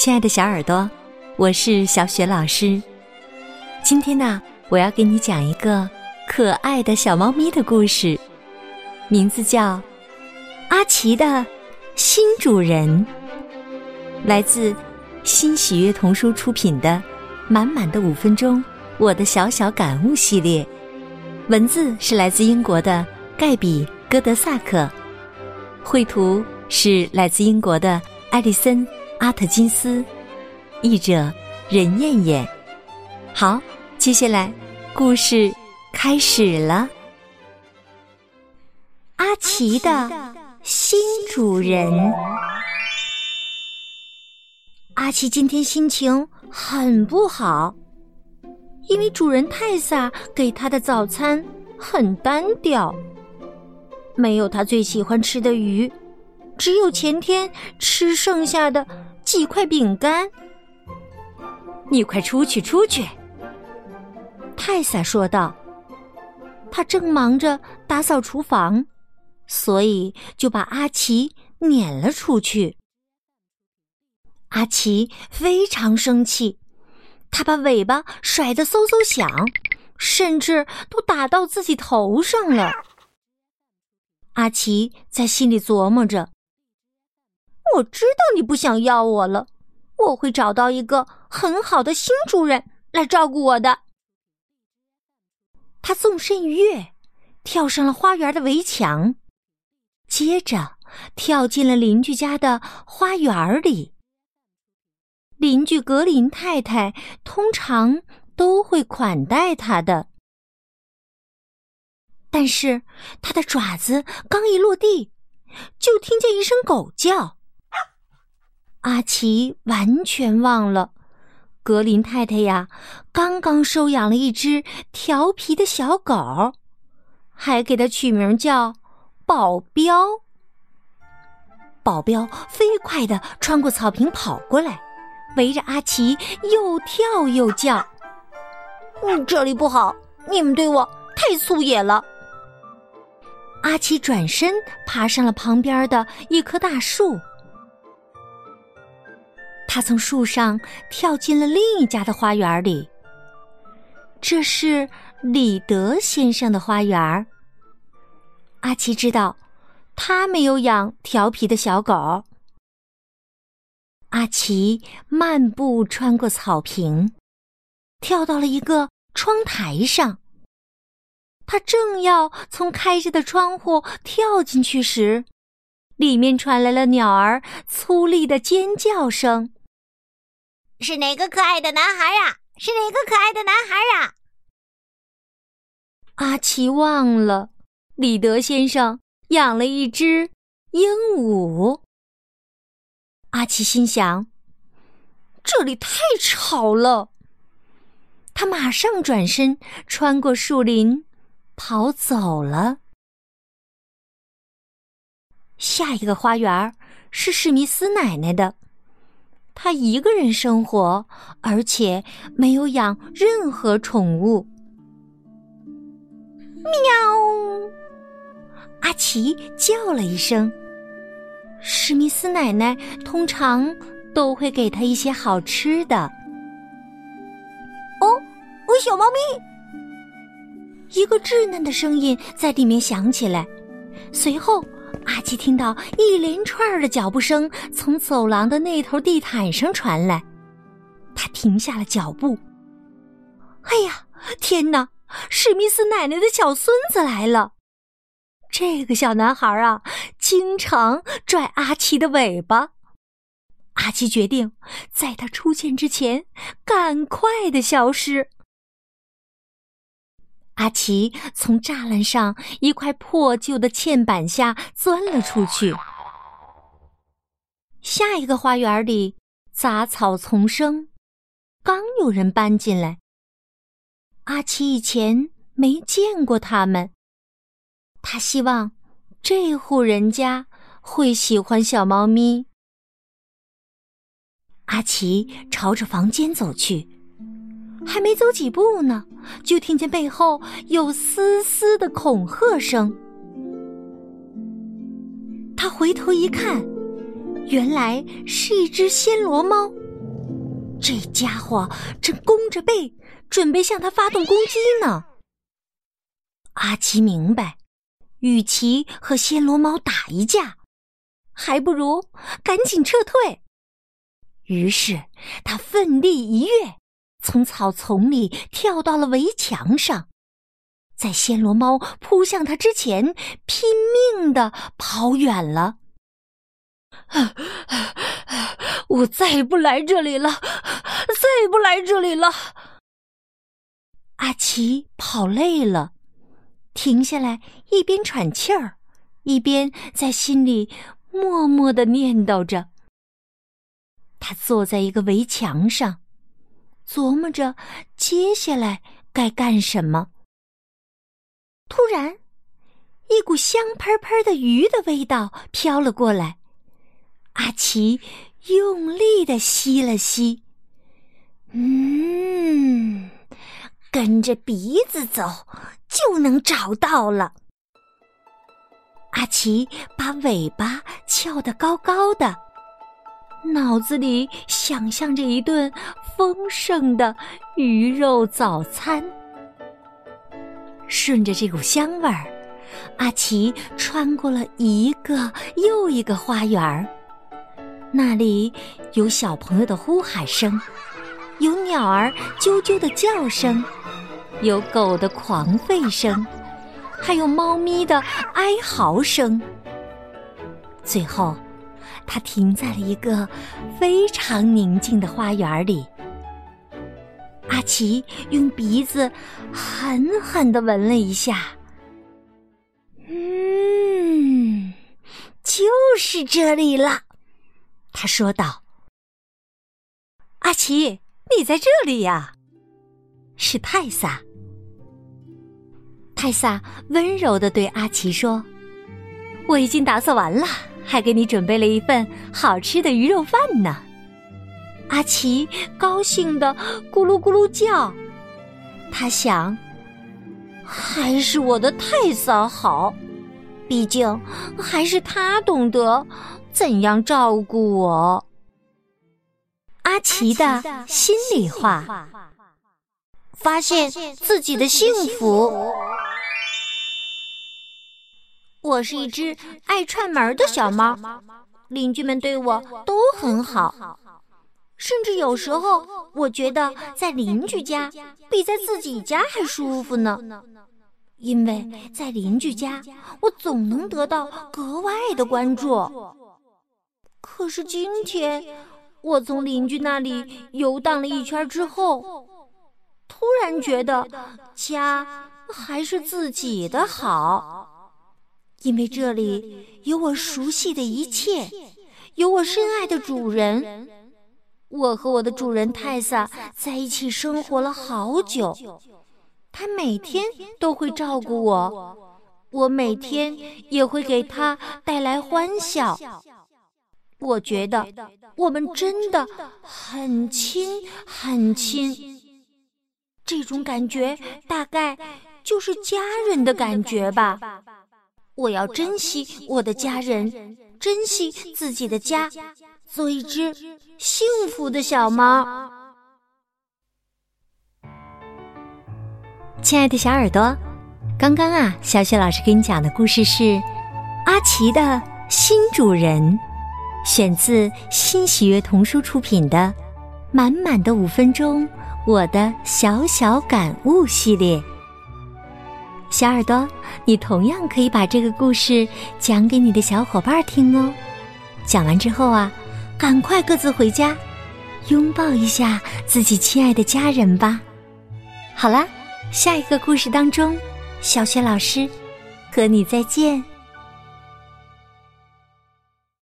亲爱的小耳朵，我是小雪老师。今天呢，我要给你讲一个可爱的小猫咪的故事，名字叫《阿奇的新主人》，来自新喜悦童书出品的《满满的五分钟：我的小小感悟》系列，文字是来自英国的盖比·戈德萨克，绘图是来自英国的艾丽森。阿特金斯，译者任燕燕。好，接下来故事开始了。阿奇的新主人。阿奇今天心情很不好，因为主人泰萨给他的早餐很单调，没有他最喜欢吃的鱼，只有前天吃剩下的。几块饼干，你快出去，出去！泰萨说道。他正忙着打扫厨房，所以就把阿奇撵了出去。阿奇非常生气，他把尾巴甩得嗖嗖响，甚至都打到自己头上了。阿奇在心里琢磨着。我知道你不想要我了，我会找到一个很好的新主人来照顾我的。他纵身一跃，跳上了花园的围墙，接着跳进了邻居家的花园里。邻居格林太太通常都会款待他的，但是他的爪子刚一落地，就听见一声狗叫。阿奇完全忘了，格林太太呀，刚刚收养了一只调皮的小狗，还给它取名叫保镖。保镖飞快的穿过草坪跑过来，围着阿奇又跳又叫：“嗯，这里不好，你们对我太粗野了。”阿奇转身爬上了旁边的一棵大树。他从树上跳进了另一家的花园里。这是李德先生的花园。阿奇知道，他没有养调皮的小狗。阿奇漫步穿过草坪，跳到了一个窗台上。他正要从开着的窗户跳进去时，里面传来了鸟儿粗厉的尖叫声。是哪个可爱的男孩啊？是哪个可爱的男孩啊？阿奇忘了，李德先生养了一只鹦鹉。阿奇心想：这里太吵了。他马上转身，穿过树林，跑走了。下一个花园是史密斯奶奶的。他一个人生活，而且没有养任何宠物。喵！阿奇叫了一声。史密斯奶奶通常都会给他一些好吃的。哦，哦，小猫咪！一个稚嫩的声音在里面响起来，随后。阿奇听到一连串的脚步声从走廊的那头地毯上传来，他停下了脚步。哎呀，天哪！史密斯奶奶的小孙子来了。这个小男孩啊，经常拽阿奇的尾巴。阿奇决定在他出现之前赶快的消失。阿奇从栅栏上一块破旧的嵌板下钻了出去。下一个花园里杂草丛生，刚有人搬进来。阿奇以前没见过他们，他希望这户人家会喜欢小猫咪。阿奇朝着房间走去。还没走几步呢，就听见背后有丝丝的恐吓声。他回头一看，原来是一只暹罗猫，这家伙正弓着背，准备向他发动攻击呢。阿奇明白，与其和暹罗猫打一架，还不如赶紧撤退。于是他奋力一跃，从草丛里跳到了围墙上，在暹罗猫扑向他之前，拼命的跑远了。我再也不来这里了，再也不来这里了。阿奇跑累了，停下来，一边喘气儿，一边在心里默默的念叨着。他坐在一个围墙上，琢磨着接下来该干什么。突然，一股香喷喷的鱼的味道飘了过来。阿奇用力的吸了吸，嗯，跟着鼻子走就能找到了。阿奇把尾巴翘得高高的，脑子里想象着一顿丰盛的鱼肉早餐。顺着这股香味儿，阿奇穿过了一个又一个花园儿。那里有小朋友的呼喊声，有鸟儿啾啾的叫声，有狗的狂吠声，还有猫咪的哀嚎声。最后，他停在了一个非常宁静的花园里。阿奇用鼻子狠狠的闻了一下，嗯，就是这里了。他说道：“阿奇，你在这里呀？”是泰萨。泰萨温柔的对阿奇说：“我已经打扫完了，还给你准备了一份好吃的鱼肉饭呢。”阿奇高兴的咕噜咕噜叫。他想：“还是我的太嫂好，毕竟还是他懂得。”怎样照顾我？阿奇的心里话：发现自己的幸福。我是一只爱串门的小猫，邻居们对我都很好，甚至有时候我觉得在邻居家比在自己家还舒服呢。因为在邻居家，我总能得到格外的关注。可是今天，我从邻居那里游荡了一圈之后，突然觉得家还是自己的好，因为这里有我熟悉的一切，有我深爱的主人。我和我的主人泰萨在一起生活了好久，他每天都会照顾我，我每天也会给他带来欢笑。我觉得我们真的很亲很亲，这种感觉大概就是家人的感觉吧。我要珍惜我的家人，珍惜自己的家，做一只幸福的小猫。亲爱的小耳朵，刚刚啊，小雪老师给你讲的故事是阿奇的新主人。选自新喜悦童书出品的《满满的五分钟》，我的小小感悟系列。小耳朵，你同样可以把这个故事讲给你的小伙伴听哦。讲完之后啊，赶快各自回家，拥抱一下自己亲爱的家人吧。好啦，下一个故事当中，小雪老师和你再见。